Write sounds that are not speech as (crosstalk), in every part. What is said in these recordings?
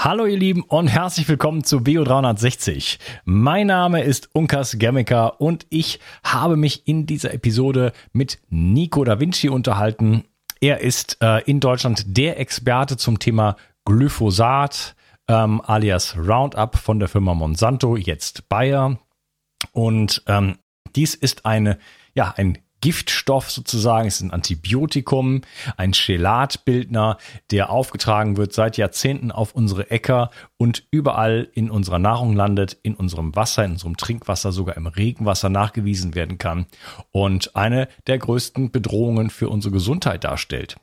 Hallo ihr Lieben und herzlich willkommen zu Bio360. Mein Name ist Unkas Germiker und ich habe mich in dieser Episode mit Nico Da Vinci unterhalten. Er ist äh, in Deutschland der Experte zum Thema Glyphosat, ähm, alias Roundup von der Firma Monsanto, jetzt Bayer. Und ähm, dies ist eine, ja, ein Giftstoff sozusagen, es ist ein Antibiotikum, ein Chelatbildner, der aufgetragen wird seit Jahrzehnten auf unsere Äcker und überall in unserer Nahrung landet, in unserem Wasser, in unserem Trinkwasser, sogar im Regenwasser nachgewiesen werden kann und eine der größten Bedrohungen für unsere Gesundheit darstellt.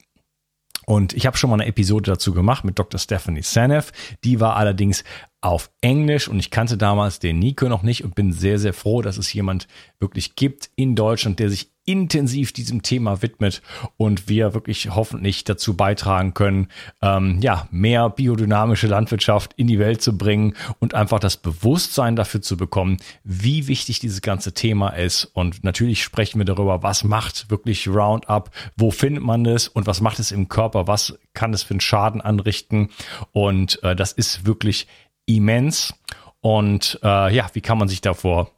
Und ich habe schon mal eine Episode dazu gemacht mit Dr. Stephanie Sanev. Die war allerdings auf Englisch und ich kannte damals den Nico noch nicht und bin sehr, sehr froh, dass es jemand wirklich gibt in Deutschland, der sich intensiv diesem Thema widmet und wir wirklich hoffentlich dazu beitragen können, ähm, ja, mehr biodynamische Landwirtschaft in die Welt zu bringen und einfach das Bewusstsein dafür zu bekommen, wie wichtig dieses ganze Thema ist. Und natürlich sprechen wir darüber, was macht wirklich Roundup, wo findet man es und was macht es im Körper, was kann es für einen Schaden anrichten. Und äh, das ist wirklich immens. Und äh, ja, wie kann man sich davor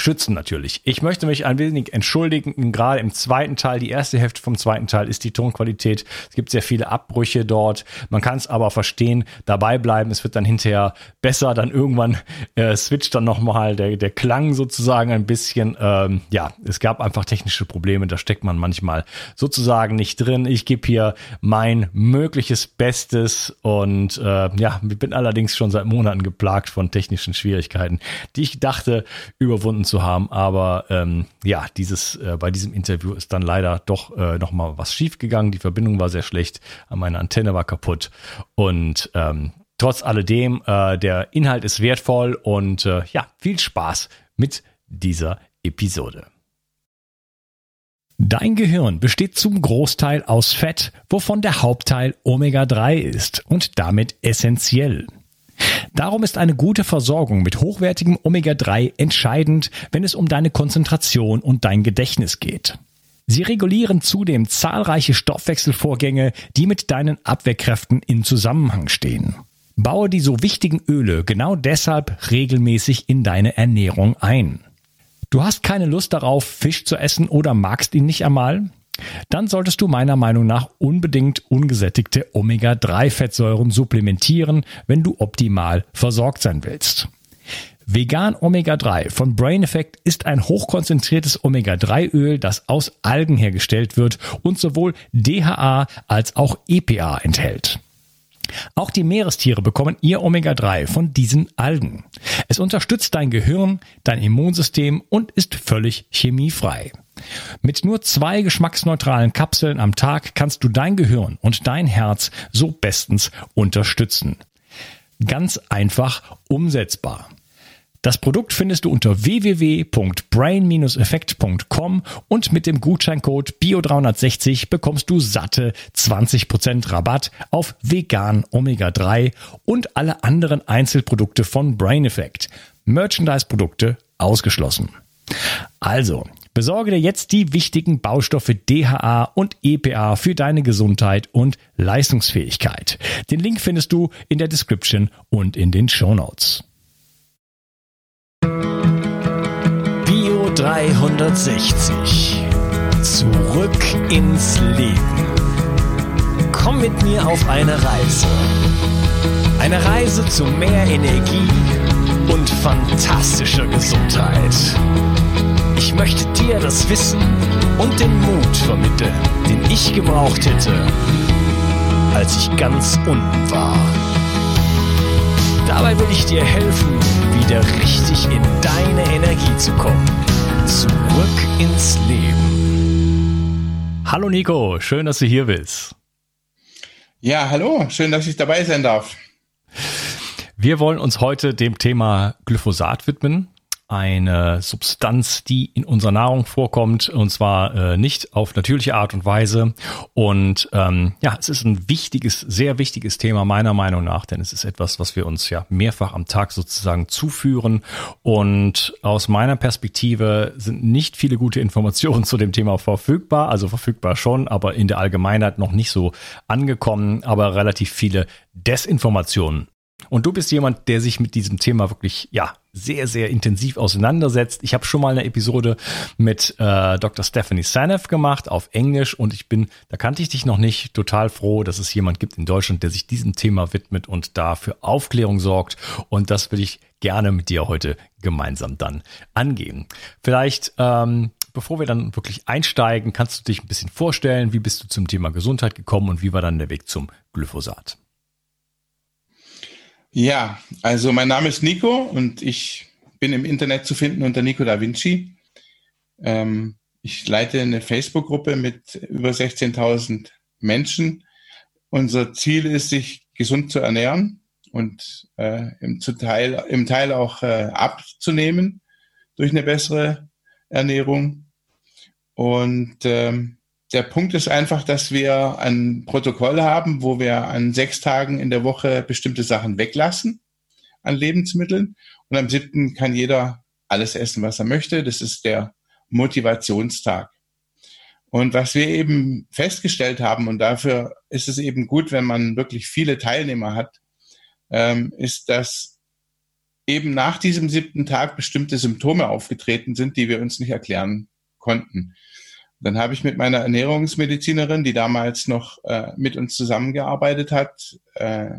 schützen natürlich. Ich möchte mich ein wenig entschuldigen, gerade im zweiten Teil, die erste Hälfte vom zweiten Teil ist die Tonqualität. Es gibt sehr viele Abbrüche dort. Man kann es aber verstehen, dabei bleiben. Es wird dann hinterher besser. Dann irgendwann äh, switcht dann nochmal der, der Klang sozusagen ein bisschen. Ähm, ja, es gab einfach technische Probleme. Da steckt man manchmal sozusagen nicht drin. Ich gebe hier mein mögliches Bestes und äh, ja, ich bin allerdings schon seit Monaten geplagt von technischen Schwierigkeiten, die ich dachte überwunden zu haben. Aber ähm, ja, dieses äh, bei diesem Interview ist dann leider doch äh, noch mal was schiefgegangen. Die Verbindung war sehr schlecht, meine Antenne war kaputt und ähm, trotz alledem äh, der Inhalt ist wertvoll und äh, ja viel Spaß mit dieser Episode. Dein Gehirn besteht zum Großteil aus Fett, wovon der Hauptteil Omega-3 ist und damit essentiell. Darum ist eine gute Versorgung mit hochwertigem Omega-3 entscheidend, wenn es um deine Konzentration und dein Gedächtnis geht. Sie regulieren zudem zahlreiche Stoffwechselvorgänge, die mit deinen Abwehrkräften in Zusammenhang stehen. Baue die so wichtigen Öle genau deshalb regelmäßig in deine Ernährung ein. Du hast keine Lust darauf, Fisch zu essen oder magst ihn nicht einmal? Dann solltest du meiner Meinung nach unbedingt ungesättigte Omega-3-Fettsäuren supplementieren, wenn du optimal versorgt sein willst. Vegan Omega-3 von Brain Effect ist ein hochkonzentriertes Omega-3-Öl, das aus Algen hergestellt wird und sowohl DHA als auch EPA enthält. Auch die Meerestiere bekommen ihr Omega-3 von diesen Algen. Es unterstützt dein Gehirn, dein Immunsystem und ist völlig chemiefrei. Mit nur zwei geschmacksneutralen Kapseln am Tag kannst du dein Gehirn und dein Herz so bestens unterstützen. Ganz einfach umsetzbar. Das Produkt findest du unter www.brain-effekt.com und mit dem Gutscheincode BIO360 bekommst du satte 20% Rabatt auf vegan Omega-3 und alle anderen Einzelprodukte von Brain Effect. Merchandise-Produkte ausgeschlossen. Also, Besorge dir jetzt die wichtigen Baustoffe DHA und EPA für deine Gesundheit und Leistungsfähigkeit. Den Link findest du in der Description und in den Show Notes. Bio 360. Zurück ins Leben. Komm mit mir auf eine Reise. Eine Reise zu mehr Energie und fantastischer Gesundheit. Ich möchte dir das Wissen und den Mut vermitteln, den ich gebraucht hätte, als ich ganz unten war. Dabei will ich dir helfen, wieder richtig in deine Energie zu kommen. Zurück ins Leben. Hallo Nico, schön, dass du hier bist. Ja, hallo, schön, dass ich dabei sein darf. Wir wollen uns heute dem Thema Glyphosat widmen eine Substanz, die in unserer Nahrung vorkommt, und zwar äh, nicht auf natürliche Art und Weise. Und ähm, ja, es ist ein wichtiges, sehr wichtiges Thema meiner Meinung nach, denn es ist etwas, was wir uns ja mehrfach am Tag sozusagen zuführen. Und aus meiner Perspektive sind nicht viele gute Informationen zu dem Thema verfügbar, also verfügbar schon, aber in der Allgemeinheit noch nicht so angekommen, aber relativ viele Desinformationen Und du bist jemand, der sich mit diesem Thema wirklich, ja, sehr, sehr intensiv auseinandersetzt. Ich habe schon mal eine Episode mit äh, Dr. Stephanie Sanev gemacht auf Englisch und ich bin, da kannte ich dich noch nicht, total froh, dass es jemand gibt in Deutschland, der sich diesem Thema widmet und da für Aufklärung sorgt. Und das will ich gerne mit dir heute gemeinsam dann angehen. Vielleicht ähm, bevor wir dann wirklich einsteigen, kannst du dich ein bisschen vorstellen, wie bist du zum Thema Gesundheit gekommen und wie war dann der Weg zum Glyphosat? Ja, also mein Name ist Nico und ich bin im Internet zu finden unter Nico da Vinci. Ähm, ich leite eine Facebook-Gruppe mit über 16.000 Menschen. Unser Ziel ist, sich gesund zu ernähren und äh, im, Teil, im Teil auch äh, abzunehmen durch eine bessere Ernährung. Und ähm, der Punkt ist einfach, dass wir ein Protokoll haben, wo wir an sechs Tagen in der Woche bestimmte Sachen weglassen an Lebensmitteln. Und am siebten kann jeder alles essen, was er möchte. Das ist der Motivationstag. Und was wir eben festgestellt haben, und dafür ist es eben gut, wenn man wirklich viele Teilnehmer hat, ähm, ist, dass eben nach diesem siebten Tag bestimmte Symptome aufgetreten sind, die wir uns nicht erklären konnten. Dann habe ich mit meiner Ernährungsmedizinerin, die damals noch äh, mit uns zusammengearbeitet hat, äh,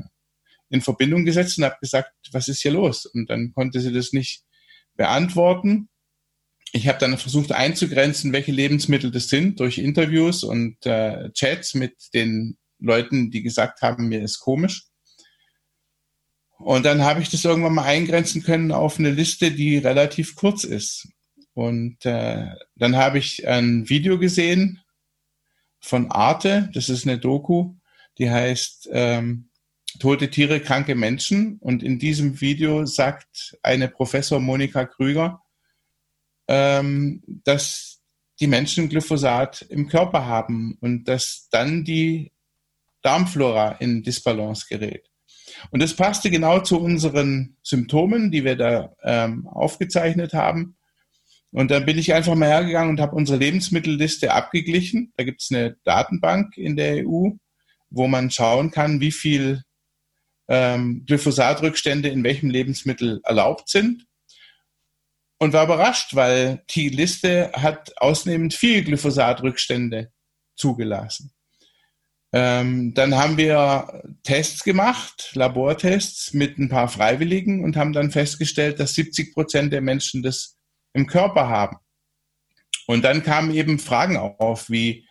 in Verbindung gesetzt und habe gesagt, was ist hier los? Und dann konnte sie das nicht beantworten. Ich habe dann versucht einzugrenzen, welche Lebensmittel das sind, durch Interviews und äh, Chats mit den Leuten, die gesagt haben, mir ist komisch. Und dann habe ich das irgendwann mal eingrenzen können auf eine Liste, die relativ kurz ist. Und äh, dann habe ich ein Video gesehen von Arte, das ist eine Doku, die heißt ähm, Tote Tiere, kranke Menschen. Und in diesem Video sagt eine Professor Monika Krüger, ähm, dass die Menschen Glyphosat im Körper haben und dass dann die Darmflora in Disbalance gerät. Und das passte genau zu unseren Symptomen, die wir da ähm, aufgezeichnet haben. Und dann bin ich einfach mal hergegangen und habe unsere Lebensmittelliste abgeglichen. Da gibt es eine Datenbank in der EU, wo man schauen kann, wie viel ähm, Glyphosatrückstände in welchem Lebensmittel erlaubt sind. Und war überrascht, weil die Liste hat ausnehmend viel Glyphosatrückstände zugelassen. Ähm, dann haben wir Tests gemacht, Labortests mit ein paar Freiwilligen und haben dann festgestellt, dass 70 Prozent der Menschen das im Körper haben. Und dann kamen eben Fragen auf, wie,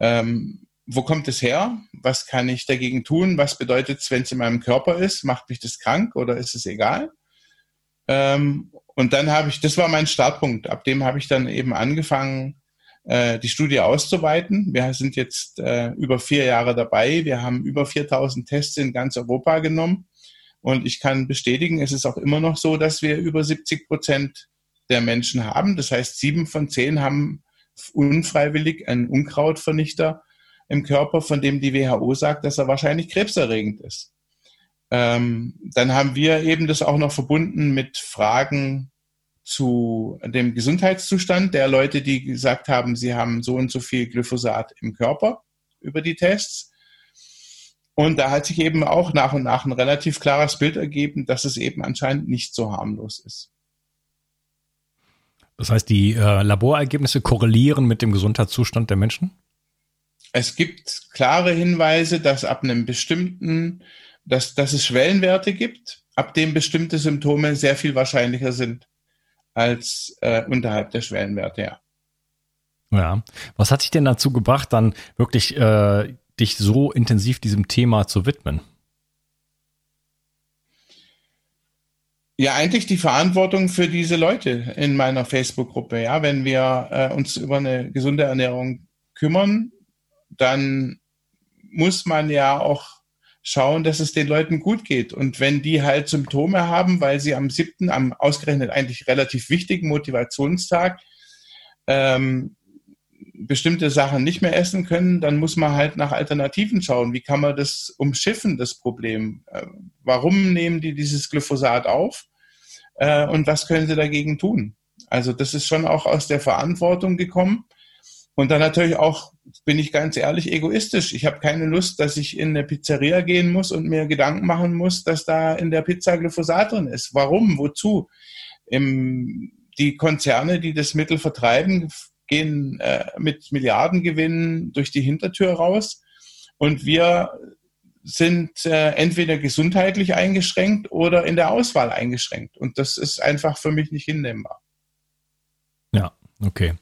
ähm, wo kommt es her? Was kann ich dagegen tun? Was bedeutet es, wenn es in meinem Körper ist? Macht mich das krank oder ist es egal? Ähm, und dann habe ich, das war mein Startpunkt. Ab dem habe ich dann eben angefangen, äh, die Studie auszuweiten. Wir sind jetzt äh, über vier Jahre dabei. Wir haben über 4000 Tests in ganz Europa genommen. Und ich kann bestätigen, es ist auch immer noch so, dass wir über 70 Prozent der Menschen haben. Das heißt, sieben von zehn haben unfreiwillig einen Unkrautvernichter im Körper, von dem die WHO sagt, dass er wahrscheinlich krebserregend ist. Ähm, dann haben wir eben das auch noch verbunden mit Fragen zu dem Gesundheitszustand der Leute, die gesagt haben, sie haben so und so viel Glyphosat im Körper über die Tests. Und da hat sich eben auch nach und nach ein relativ klares Bild ergeben, dass es eben anscheinend nicht so harmlos ist. Das heißt, die äh, Laborergebnisse korrelieren mit dem Gesundheitszustand der Menschen? Es gibt klare Hinweise, dass ab einem bestimmten, dass, dass es Schwellenwerte gibt, ab dem bestimmte Symptome sehr viel wahrscheinlicher sind als äh, unterhalb der Schwellenwerte, ja. Ja. Was hat dich denn dazu gebracht, dann wirklich äh, dich so intensiv diesem Thema zu widmen? Ja eigentlich die Verantwortung für diese Leute in meiner Facebook-Gruppe. Ja, wenn wir äh, uns über eine gesunde Ernährung kümmern, dann muss man ja auch schauen, dass es den Leuten gut geht. Und wenn die halt Symptome haben, weil sie am siebten, am ausgerechnet eigentlich relativ wichtigen Motivationstag ähm, bestimmte Sachen nicht mehr essen können, dann muss man halt nach Alternativen schauen. Wie kann man das umschiffen, das Problem? Äh, warum nehmen die dieses Glyphosat auf? Äh, und was können sie dagegen tun? Also das ist schon auch aus der Verantwortung gekommen. Und dann natürlich auch, bin ich ganz ehrlich, egoistisch. Ich habe keine Lust, dass ich in eine Pizzeria gehen muss und mir Gedanken machen muss, dass da in der Pizza Glyphosat drin ist. Warum? Wozu? Im, die Konzerne, die das Mittel vertreiben, gehen äh, mit Milliardengewinnen durch die Hintertür raus. Und wir sind äh, entweder gesundheitlich eingeschränkt oder in der Auswahl eingeschränkt. Und das ist einfach für mich nicht hinnehmbar. Ja, okay.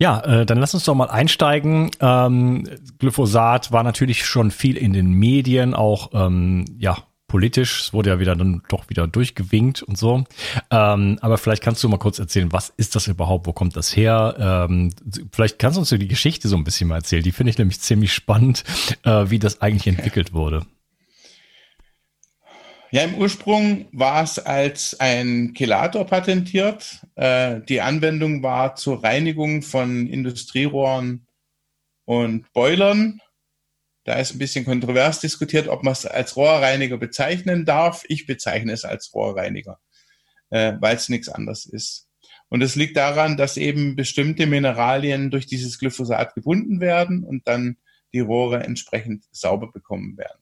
Ja, äh, dann lass uns doch mal einsteigen. Ähm, Glyphosat war natürlich schon viel in den Medien, auch ähm, ja politisch. Es wurde ja wieder dann doch wieder durchgewinkt und so. Ähm, aber vielleicht kannst du mal kurz erzählen, was ist das überhaupt? Wo kommt das her? Ähm, vielleicht kannst du uns die Geschichte so ein bisschen mal erzählen. Die finde ich nämlich ziemlich spannend, äh, wie das eigentlich entwickelt wurde. Ja, im Ursprung war es als ein Chelator patentiert. Äh, die Anwendung war zur Reinigung von Industrierohren und Boilern. Da ist ein bisschen kontrovers diskutiert, ob man es als Rohrreiniger bezeichnen darf. Ich bezeichne es als Rohrreiniger, äh, weil es nichts anderes ist. Und es liegt daran, dass eben bestimmte Mineralien durch dieses Glyphosat gebunden werden und dann die Rohre entsprechend sauber bekommen werden.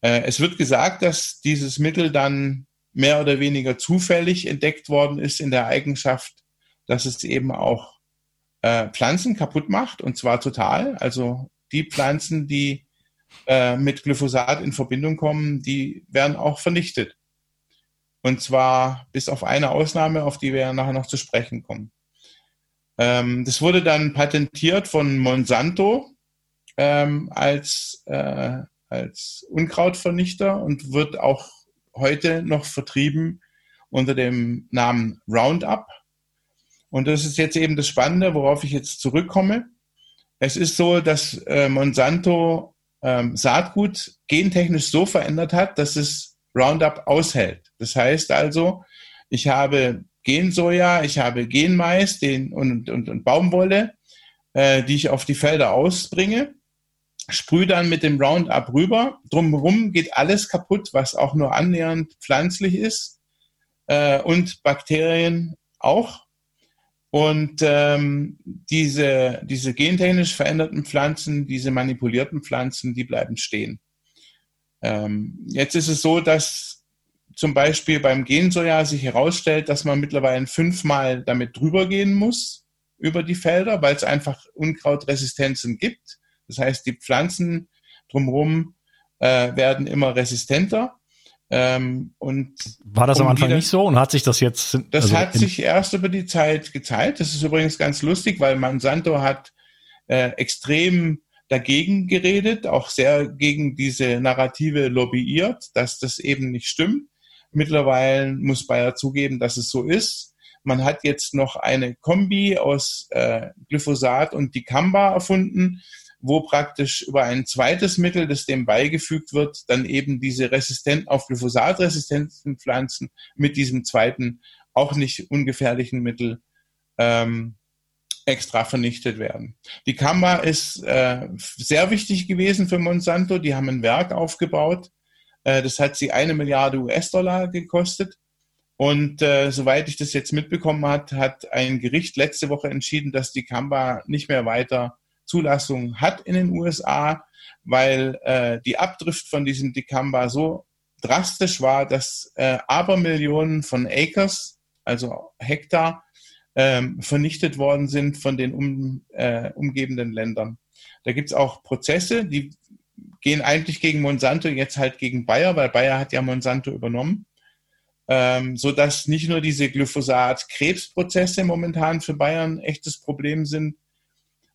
Äh, es wird gesagt, dass dieses Mittel dann mehr oder weniger zufällig entdeckt worden ist in der Eigenschaft, dass es eben auch äh, Pflanzen kaputt macht und zwar total. Also die Pflanzen, die äh, mit Glyphosat in Verbindung kommen, die werden auch vernichtet. Und zwar bis auf eine Ausnahme, auf die wir nachher noch zu sprechen kommen. Ähm, das wurde dann patentiert von Monsanto ähm, als, äh, als Unkrautvernichter und wird auch heute noch vertrieben unter dem Namen Roundup. Und das ist jetzt eben das Spannende, worauf ich jetzt zurückkomme. Es ist so, dass äh, Monsanto ähm, Saatgut gentechnisch so verändert hat, dass es Roundup aushält. Das heißt also, ich habe Gensoja, ich habe Genmais den, und, und, und Baumwolle, äh, die ich auf die Felder ausbringe, sprühe dann mit dem Roundup rüber. Drumherum geht alles kaputt, was auch nur annähernd pflanzlich ist äh, und Bakterien auch. Und ähm, diese, diese gentechnisch veränderten Pflanzen, diese manipulierten Pflanzen, die bleiben stehen. Ähm, jetzt ist es so, dass zum Beispiel beim Gensoja sich herausstellt, dass man mittlerweile fünfmal damit drüber gehen muss über die Felder, weil es einfach Unkrautresistenzen gibt. Das heißt, die Pflanzen drumherum äh, werden immer resistenter. Ähm, und war das am Anfang wieder, nicht so und hat sich das jetzt? Das also hat sich erst über die Zeit gezeigt. Das ist übrigens ganz lustig, weil Monsanto hat äh, extrem dagegen geredet, auch sehr gegen diese Narrative lobbyiert, dass das eben nicht stimmt. Mittlerweile muss Bayer zugeben, dass es so ist. Man hat jetzt noch eine Kombi aus äh, Glyphosat und Dicamba erfunden, wo praktisch über ein zweites Mittel, das dem beigefügt wird, dann eben diese resistenten, auf Glyphosat resistenten Pflanzen mit diesem zweiten, auch nicht ungefährlichen Mittel ähm, extra vernichtet werden. Die Kamba ist äh, sehr wichtig gewesen für Monsanto. Die haben ein Werk aufgebaut. Äh, das hat sie eine Milliarde US-Dollar gekostet. Und äh, soweit ich das jetzt mitbekommen hat, hat ein Gericht letzte Woche entschieden, dass die Kamba nicht mehr weiter Zulassung hat in den USA, weil äh, die Abdrift von diesem Dicamba so drastisch war, dass äh, Abermillionen von Acres, also Hektar, ähm, vernichtet worden sind von den um, äh, umgebenden Ländern. Da gibt es auch Prozesse, die gehen eigentlich gegen Monsanto, jetzt halt gegen Bayer, weil Bayer hat ja Monsanto übernommen. Ähm, so dass nicht nur diese Glyphosat-Krebsprozesse momentan für Bayern ein echtes Problem sind,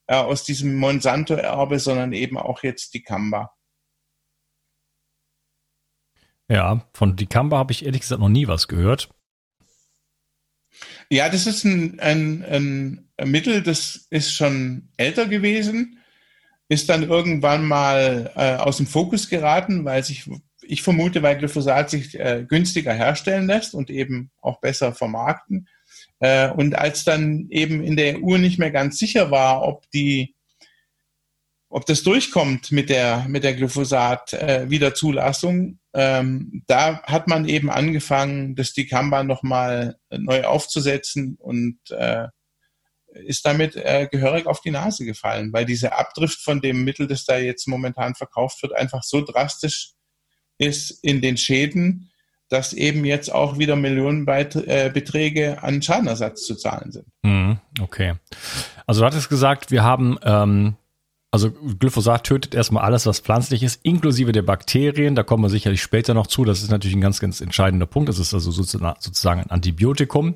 äh, aus diesem Monsanto-Erbe, sondern eben auch jetzt die Kamba. Ja, von Dicamba habe ich ehrlich gesagt noch nie was gehört. Ja, das ist ein, ein, ein Mittel, das ist schon älter gewesen, ist dann irgendwann mal äh, aus dem Fokus geraten, weil sich, ich vermute, weil Glyphosat sich äh, günstiger herstellen lässt und eben auch besser vermarkten. Äh, und als dann eben in der EU nicht mehr ganz sicher war, ob die ob das durchkommt mit der, mit der Glyphosat-Wiederzulassung, äh, ähm, da hat man eben angefangen, das Dicamba nochmal neu aufzusetzen und äh, ist damit äh, gehörig auf die Nase gefallen, weil dieser Abdrift von dem Mittel, das da jetzt momentan verkauft wird, einfach so drastisch ist in den Schäden, dass eben jetzt auch wieder Millionenbeträge äh, an Schadenersatz zu zahlen sind. Mhm, okay. Also du hattest gesagt, wir haben ähm, also Glyphosat tötet erstmal alles, was pflanzlich ist, inklusive der Bakterien. Da kommen wir sicherlich später noch zu. Das ist natürlich ein ganz, ganz entscheidender Punkt. Das ist also sozusagen ein Antibiotikum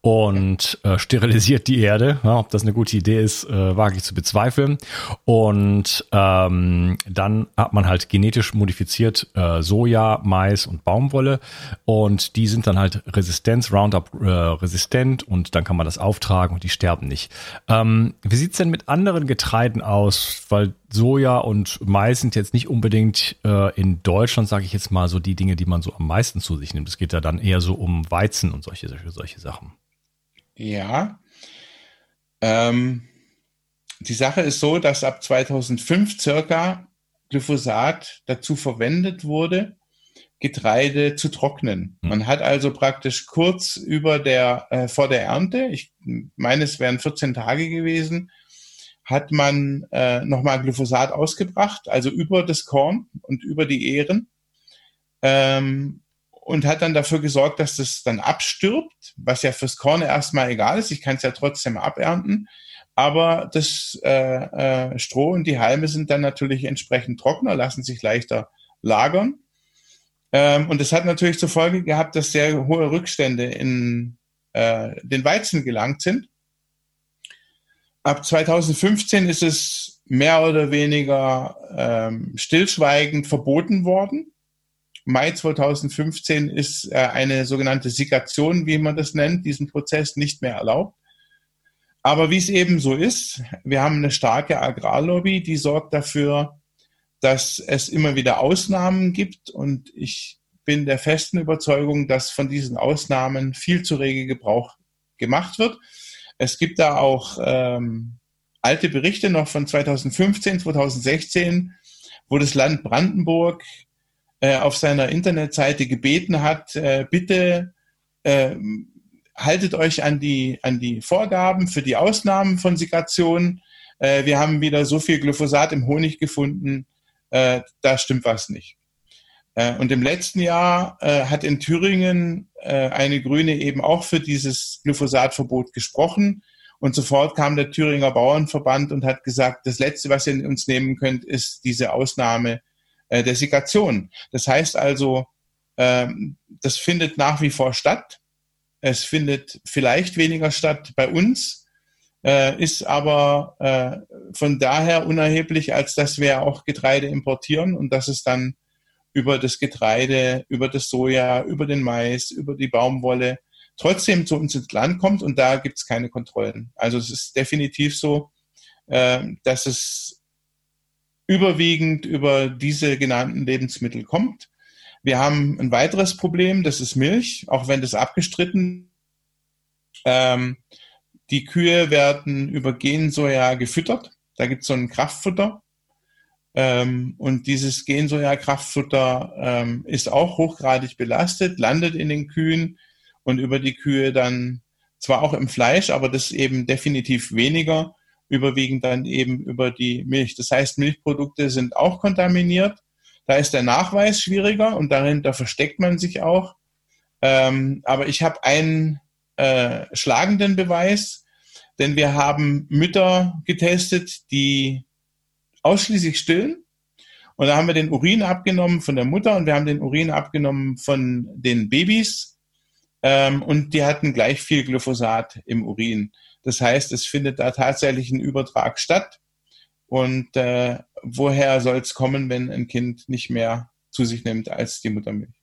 und äh, sterilisiert die Erde. Ja, ob das eine gute Idee ist, äh, wage ich zu bezweifeln. Und ähm, dann hat man halt genetisch modifiziert äh, Soja, Mais und Baumwolle. Und die sind dann halt Resistenz, Roundup äh, resistent und dann kann man das auftragen und die sterben nicht. Ähm, wie sieht's denn mit anderen Getreiden aus? Weil Soja und Mais sind jetzt nicht unbedingt äh, in Deutschland, sage ich jetzt mal, so die Dinge, die man so am meisten zu sich nimmt. Es geht ja dann eher so um Weizen und solche, solche, solche Sachen. Ja. Ähm, die Sache ist so, dass ab 2005 circa Glyphosat dazu verwendet wurde, Getreide zu trocknen. Hm. Man hat also praktisch kurz über der, äh, vor der Ernte, ich meine, es wären 14 Tage gewesen, hat man äh, nochmal Glyphosat ausgebracht, also über das Korn und über die Ähren. Ähm, und hat dann dafür gesorgt, dass das dann abstirbt, was ja fürs Korn erstmal egal ist. Ich kann es ja trotzdem abernten. Aber das äh, äh, Stroh und die Halme sind dann natürlich entsprechend trockener, lassen sich leichter lagern. Ähm, und das hat natürlich zur Folge gehabt, dass sehr hohe Rückstände in äh, den Weizen gelangt sind. Ab 2015 ist es mehr oder weniger ähm, stillschweigend verboten worden. Mai 2015 ist äh, eine sogenannte Sigation, wie man das nennt, diesen Prozess nicht mehr erlaubt. Aber wie es eben so ist, wir haben eine starke Agrarlobby, die sorgt dafür, dass es immer wieder Ausnahmen gibt. Und ich bin der festen Überzeugung, dass von diesen Ausnahmen viel zu rege Gebrauch gemacht wird. Es gibt da auch ähm, alte Berichte noch von 2015, 2016, wo das Land Brandenburg äh, auf seiner Internetseite gebeten hat, äh, bitte äh, haltet euch an die, an die Vorgaben für die Ausnahmen von Sigration. Äh, wir haben wieder so viel Glyphosat im Honig gefunden, äh, da stimmt was nicht. Äh, und im letzten Jahr äh, hat in Thüringen äh, eine Grüne eben auch für dieses Glyphosatverbot gesprochen. Und sofort kam der Thüringer Bauernverband und hat gesagt, das Letzte, was ihr uns nehmen könnt, ist diese Ausnahme der Sigation. Das heißt also, ähm, das findet nach wie vor statt. Es findet vielleicht weniger statt bei uns, ist aber von daher unerheblich, als dass wir auch Getreide importieren und dass es dann über das Getreide, über das Soja, über den Mais, über die Baumwolle trotzdem zu uns ins Land kommt und da gibt es keine Kontrollen. Also es ist definitiv so, äh, dass es überwiegend über diese genannten Lebensmittel kommt. Wir haben ein weiteres Problem, das ist Milch, auch wenn das abgestritten. Ähm, die Kühe werden über Gensoja gefüttert. Da gibt es so ein Kraftfutter. Ähm, und dieses Gensoja-Kraftfutter ähm, ist auch hochgradig belastet, landet in den Kühen und über die Kühe dann zwar auch im Fleisch, aber das eben definitiv weniger, überwiegend dann eben über die Milch. Das heißt, Milchprodukte sind auch kontaminiert. Da ist der Nachweis schwieriger und darin, da versteckt man sich auch. Ähm, aber ich habe einen äh, schlagenden Beweis, denn wir haben Mütter getestet, die ausschließlich stillen. Und da haben wir den Urin abgenommen von der Mutter und wir haben den Urin abgenommen von den Babys. Ähm, und die hatten gleich viel Glyphosat im Urin. Das heißt, es findet da tatsächlich ein Übertrag statt. Und äh, woher soll es kommen, wenn ein Kind nicht mehr zu sich nimmt als die Muttermilch?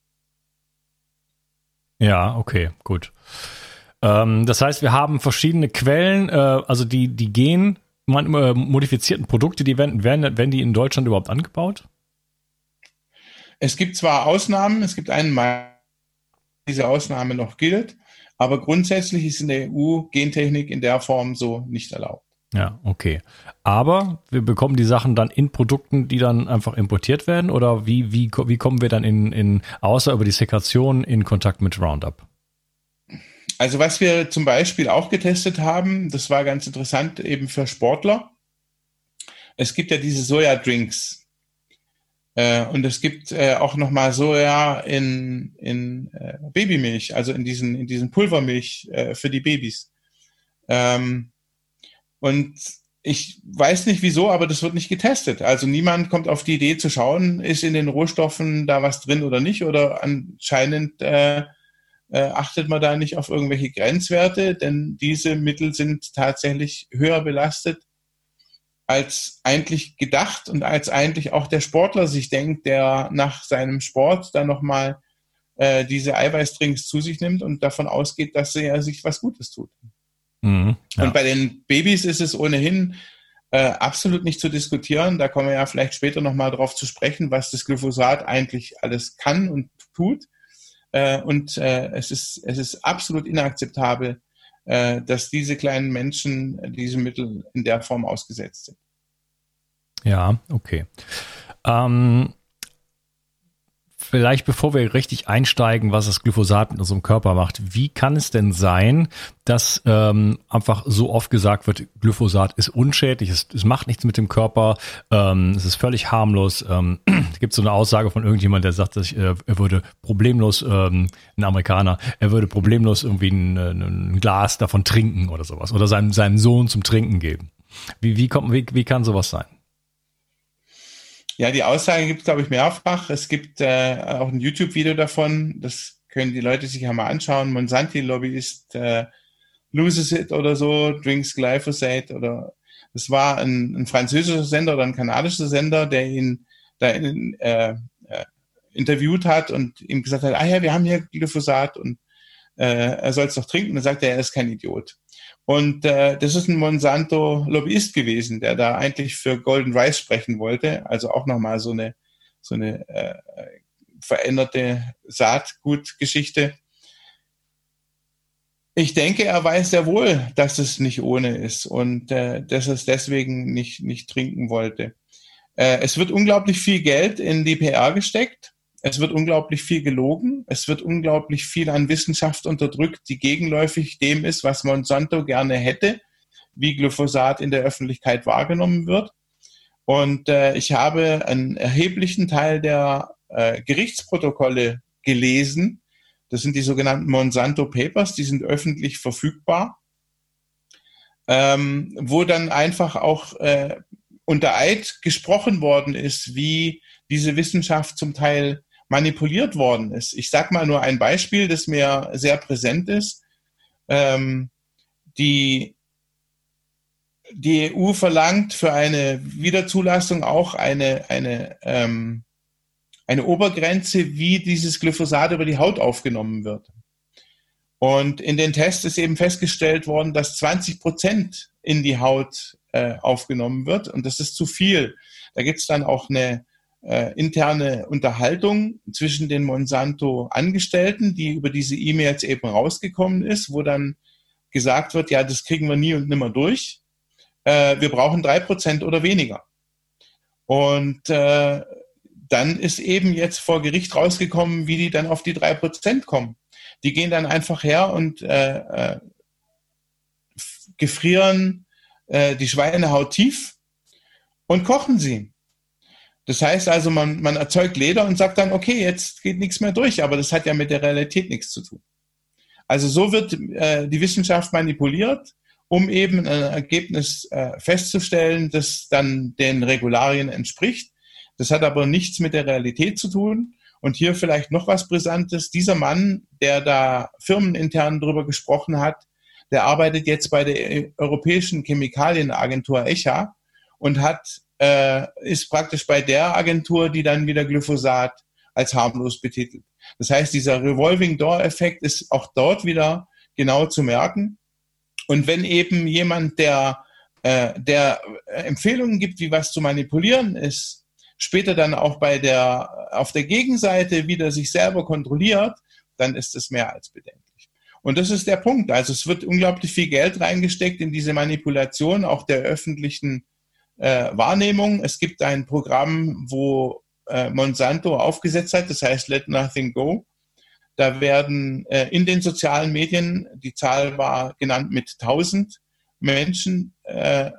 Ja, okay, gut. Ähm, das heißt, wir haben verschiedene Quellen, äh, also die, die gehen modifizierten Produkte, die werden, werden, werden die in Deutschland überhaupt angebaut? Es gibt zwar Ausnahmen, es gibt einen, diese Ausnahme noch gilt, aber grundsätzlich ist in der EU Gentechnik in der Form so nicht erlaubt. Ja, okay. Aber wir bekommen die Sachen dann in Produkten, die dann einfach importiert werden? Oder wie, wie, wie kommen wir dann in, in, außer über die Sekation in Kontakt mit Roundup? Also was wir zum Beispiel auch getestet haben, das war ganz interessant eben für Sportler. Es gibt ja diese Soja-Drinks. Äh, und es gibt äh, auch nochmal Soja in, in äh, Babymilch, also in diesen, in diesen Pulvermilch für die Babys. Ähm, und ich weiß nicht wieso, aber das wird nicht getestet. Also niemand kommt auf die Idee zu schauen, ist in den Rohstoffen da was drin oder nicht. Oder anscheinend äh, äh, achtet man da nicht auf irgendwelche Grenzwerte, denn diese Mittel sind tatsächlich höher belastet als eigentlich gedacht und als eigentlich auch der Sportler sich denkt, der nach seinem Sport dann nochmal äh, diese Eiweißdrinks zu sich nimmt und davon ausgeht, dass er sich was Gutes tut. Mhm, ja. Und bei den Babys ist es ohnehin äh, absolut nicht zu diskutieren. Da kommen wir ja vielleicht später nochmal drauf zu sprechen, was das Glyphosat eigentlich alles kann und tut. Äh, und äh, es, ist, es ist absolut inakzeptabel, äh, dass diese kleinen Menschen diese Mittel in der Form ausgesetzt sind. Ja, okay. Ähm, vielleicht bevor wir richtig einsteigen, was das Glyphosat mit unserem Körper macht, wie kann es denn sein, dass ähm, einfach so oft gesagt wird, Glyphosat ist unschädlich, es, es macht nichts mit dem Körper, ähm, es ist völlig harmlos. Ähm, es (clears throat) gibt so eine Aussage von irgendjemand, der sagt, dass, äh, er würde problemlos, ähm, ein Amerikaner, er würde problemlos irgendwie ein, ein Glas davon trinken oder sowas oder seinem, seinem Sohn zum Trinken geben. Wie, wie, kommt, wie, wie kann sowas sein? Ja, die Aussage gibt es, glaube ich, mehrfach. Es gibt äh, auch ein YouTube-Video davon. Das können die Leute sich ja mal anschauen. Monsanti-Lobbyist äh, loses it oder so, drinks Glyphosate oder es war ein, ein französischer Sender oder ein kanadischer Sender, der ihn da in, äh, äh, interviewt hat und ihm gesagt hat, ah ja, wir haben hier Glyphosat und äh, er soll es doch trinken. Und dann sagt er, er ist kein Idiot. Und äh, das ist ein Monsanto-Lobbyist gewesen, der da eigentlich für Golden Rice sprechen wollte. Also auch nochmal so eine, so eine äh, veränderte Saatgutgeschichte. Ich denke, er weiß sehr wohl, dass es nicht ohne ist und äh, dass er es deswegen nicht, nicht trinken wollte. Äh, es wird unglaublich viel Geld in die PR gesteckt. Es wird unglaublich viel gelogen. Es wird unglaublich viel an Wissenschaft unterdrückt, die gegenläufig dem ist, was Monsanto gerne hätte, wie Glyphosat in der Öffentlichkeit wahrgenommen wird. Und äh, ich habe einen erheblichen Teil der äh, Gerichtsprotokolle gelesen. Das sind die sogenannten Monsanto Papers, die sind öffentlich verfügbar, ähm, wo dann einfach auch äh, unter Eid gesprochen worden ist, wie diese Wissenschaft zum Teil manipuliert worden ist. Ich sage mal nur ein Beispiel, das mir sehr präsent ist. Ähm, die, die EU verlangt für eine Wiederzulassung auch eine, eine, ähm, eine Obergrenze, wie dieses Glyphosat über die Haut aufgenommen wird. Und in den Tests ist eben festgestellt worden, dass 20 Prozent in die Haut äh, aufgenommen wird. Und das ist zu viel. Da gibt es dann auch eine, äh, interne Unterhaltung zwischen den Monsanto-Angestellten, die über diese E-Mails eben rausgekommen ist, wo dann gesagt wird, ja, das kriegen wir nie und nimmer durch. Äh, wir brauchen drei Prozent oder weniger. Und äh, dann ist eben jetzt vor Gericht rausgekommen, wie die dann auf die drei Prozent kommen. Die gehen dann einfach her und äh, äh, gefrieren äh, die Schweinehaut tief und kochen sie. Das heißt also, man, man erzeugt Leder und sagt dann, okay, jetzt geht nichts mehr durch, aber das hat ja mit der Realität nichts zu tun. Also so wird äh, die Wissenschaft manipuliert, um eben ein Ergebnis äh, festzustellen, das dann den Regularien entspricht. Das hat aber nichts mit der Realität zu tun. Und hier vielleicht noch was Brisantes. Dieser Mann, der da firmenintern drüber gesprochen hat, der arbeitet jetzt bei der Europäischen Chemikalienagentur ECHA und hat äh, ist praktisch bei der Agentur, die dann wieder Glyphosat als harmlos betitelt. Das heißt, dieser Revolving Door Effekt ist auch dort wieder genau zu merken. Und wenn eben jemand, der, äh, der Empfehlungen gibt, wie was zu manipulieren ist, später dann auch bei der, auf der Gegenseite wieder sich selber kontrolliert, dann ist es mehr als bedenklich. Und das ist der Punkt. Also es wird unglaublich viel Geld reingesteckt in diese Manipulation auch der öffentlichen äh, Wahrnehmung. Es gibt ein Programm, wo äh, Monsanto aufgesetzt hat, das heißt Let Nothing Go. Da werden äh, in den sozialen Medien, die Zahl war genannt mit 1000 Menschen, äh,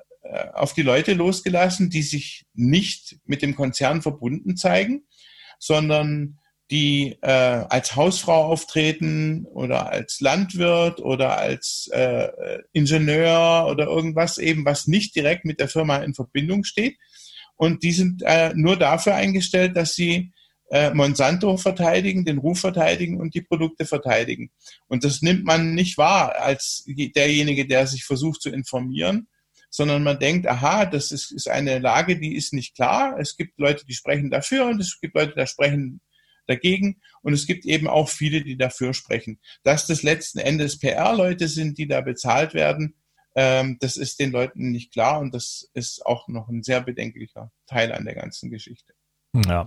auf die Leute losgelassen, die sich nicht mit dem Konzern verbunden zeigen, sondern die äh, als Hausfrau auftreten oder als Landwirt oder als äh, Ingenieur oder irgendwas eben, was nicht direkt mit der Firma in Verbindung steht. Und die sind äh, nur dafür eingestellt, dass sie äh, Monsanto verteidigen, den Ruf verteidigen und die Produkte verteidigen. Und das nimmt man nicht wahr als derjenige, der sich versucht zu informieren, sondern man denkt, aha, das ist, ist eine Lage, die ist nicht klar. Es gibt Leute, die sprechen dafür und es gibt Leute, die sprechen dagegen. Und es gibt eben auch viele, die dafür sprechen. Dass das letzten Endes PR-Leute sind, die da bezahlt werden, ähm, das ist den Leuten nicht klar und das ist auch noch ein sehr bedenklicher Teil an der ganzen Geschichte. Ja,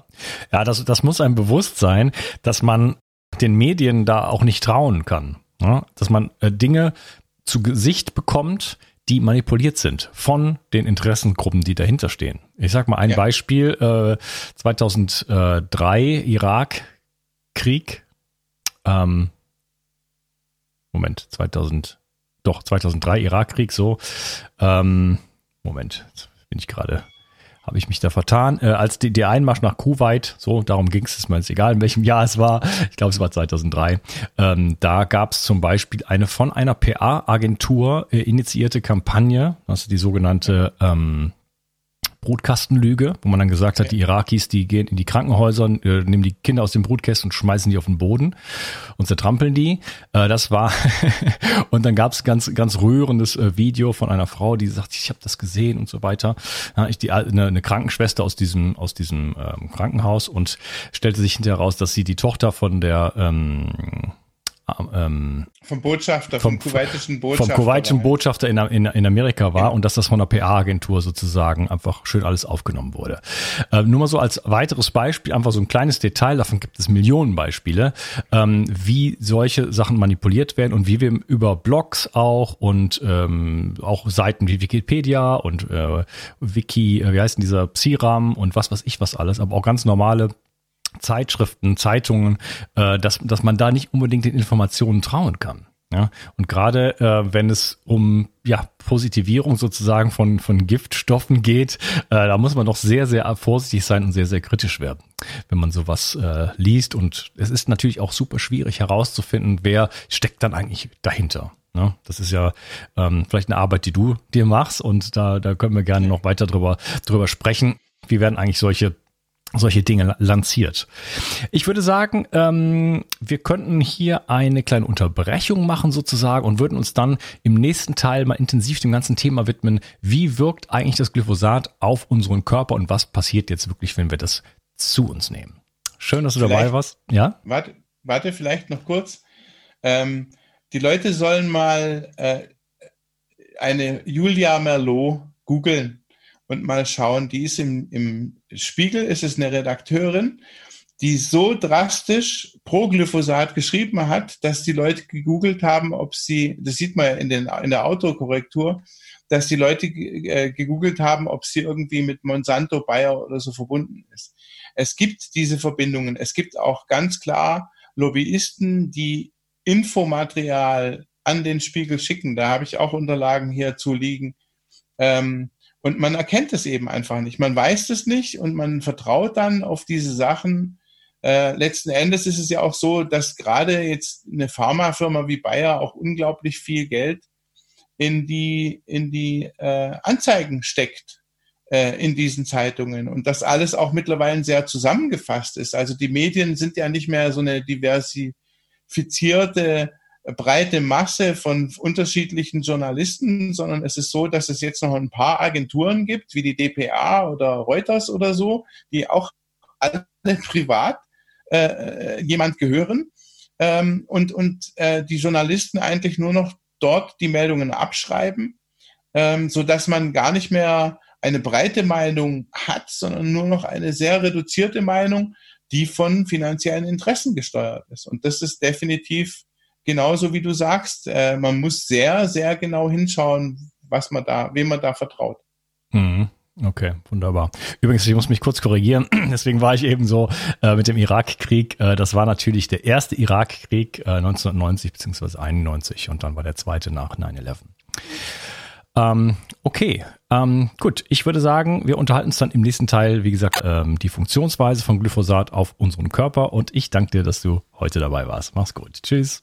ja das, das muss einem bewusst sein, dass man den Medien da auch nicht trauen kann. Ja? Dass man äh, Dinge zu Gesicht bekommt, die manipuliert sind von den Interessengruppen, die dahinter stehen. Ich sag mal ein ja. Beispiel, äh, 2003 Irak-Krieg, ähm, Moment, 2000, doch, 2003 Irakkrieg, so, ähm, Moment, bin ich gerade habe ich mich da vertan. Äh, als die, der Einmarsch nach Kuwait, so darum ging es, ist mir jetzt egal, in welchem Jahr es war, ich glaube es war 2003, ähm, da gab es zum Beispiel eine von einer PA-Agentur äh, initiierte Kampagne, also die sogenannte ähm, Brutkastenlüge, wo man dann gesagt hat, die Irakis, die gehen in die Krankenhäuser, äh, nehmen die Kinder aus dem Brutkästen und schmeißen die auf den Boden und zertrampeln die. Äh, das war (laughs) und dann gab es ganz ganz rührendes äh, Video von einer Frau, die sagt, ich habe das gesehen und so weiter. Ja, ich die eine, eine Krankenschwester aus diesem aus diesem ähm, Krankenhaus und stellte sich hinterher raus, dass sie die Tochter von der ähm, ähm, vom Botschafter, vom, vom kuwaitischen Botschafter. Vom kuwaitischen Botschafter in, in, in Amerika war ja. und dass das von der PA-Agentur sozusagen einfach schön alles aufgenommen wurde. Äh, nur mal so als weiteres Beispiel, einfach so ein kleines Detail, davon gibt es Millionen Beispiele, ähm, wie solche Sachen manipuliert werden und wie wir über Blogs auch und ähm, auch Seiten wie Wikipedia und äh, Wiki, äh, wie heißt denn dieser Psiram und was weiß ich was alles, aber auch ganz normale Zeitschriften, Zeitungen, äh, dass, dass man da nicht unbedingt den Informationen trauen kann. Ja, und gerade äh, wenn es um ja, Positivierung sozusagen von, von Giftstoffen geht, äh, da muss man doch sehr, sehr vorsichtig sein und sehr, sehr kritisch werden, wenn man sowas äh, liest. Und es ist natürlich auch super schwierig herauszufinden, wer steckt dann eigentlich dahinter. Ne? Das ist ja ähm, vielleicht eine Arbeit, die du dir machst und da, da können wir gerne noch weiter drüber, drüber sprechen. Wie werden eigentlich solche solche Dinge lanciert. Ich würde sagen, ähm, wir könnten hier eine kleine Unterbrechung machen sozusagen und würden uns dann im nächsten Teil mal intensiv dem ganzen Thema widmen. Wie wirkt eigentlich das Glyphosat auf unseren Körper und was passiert jetzt wirklich, wenn wir das zu uns nehmen? Schön, dass du vielleicht, dabei warst. Ja? Warte, warte vielleicht noch kurz. Ähm, die Leute sollen mal äh, eine Julia Merlot googeln und mal schauen, die ist im, im Spiegel, ist es eine Redakteurin, die so drastisch pro Glyphosat geschrieben hat, dass die Leute gegoogelt haben, ob sie, das sieht man in, den, in der Autokorrektur, dass die Leute äh, gegoogelt haben, ob sie irgendwie mit Monsanto, Bayer oder so verbunden ist. Es gibt diese Verbindungen. Es gibt auch ganz klar Lobbyisten, die Infomaterial an den Spiegel schicken. Da habe ich auch Unterlagen hier zu liegen. Ähm, und man erkennt es eben einfach nicht. Man weiß es nicht und man vertraut dann auf diese Sachen. Äh, letzten Endes ist es ja auch so, dass gerade jetzt eine Pharmafirma wie Bayer auch unglaublich viel Geld in die, in die äh, Anzeigen steckt äh, in diesen Zeitungen und das alles auch mittlerweile sehr zusammengefasst ist. Also die Medien sind ja nicht mehr so eine diversifizierte breite Masse von unterschiedlichen Journalisten, sondern es ist so, dass es jetzt noch ein paar Agenturen gibt, wie die DPA oder Reuters oder so, die auch alle (laughs) privat äh, jemand gehören ähm, und, und äh, die Journalisten eigentlich nur noch dort die Meldungen abschreiben, ähm, so dass man gar nicht mehr eine breite Meinung hat, sondern nur noch eine sehr reduzierte Meinung, die von finanziellen Interessen gesteuert ist. Und das ist definitiv genauso wie du sagst, äh, man muss sehr, sehr genau hinschauen, was man da, wem man da vertraut. Mhm. Okay, wunderbar. Übrigens, ich muss mich kurz korrigieren. (clears throat) Deswegen war ich eben so äh, mit dem Irakkrieg. Äh, das war natürlich der erste Irakkrieg äh, 1990 bzw. 91 und dann war der zweite nach 9/11. Ähm, okay, ähm, gut. Ich würde sagen, wir unterhalten uns dann im nächsten Teil, wie gesagt, ähm, die Funktionsweise von Glyphosat auf unseren Körper. Und ich danke dir, dass du heute dabei warst. Mach's gut. Tschüss.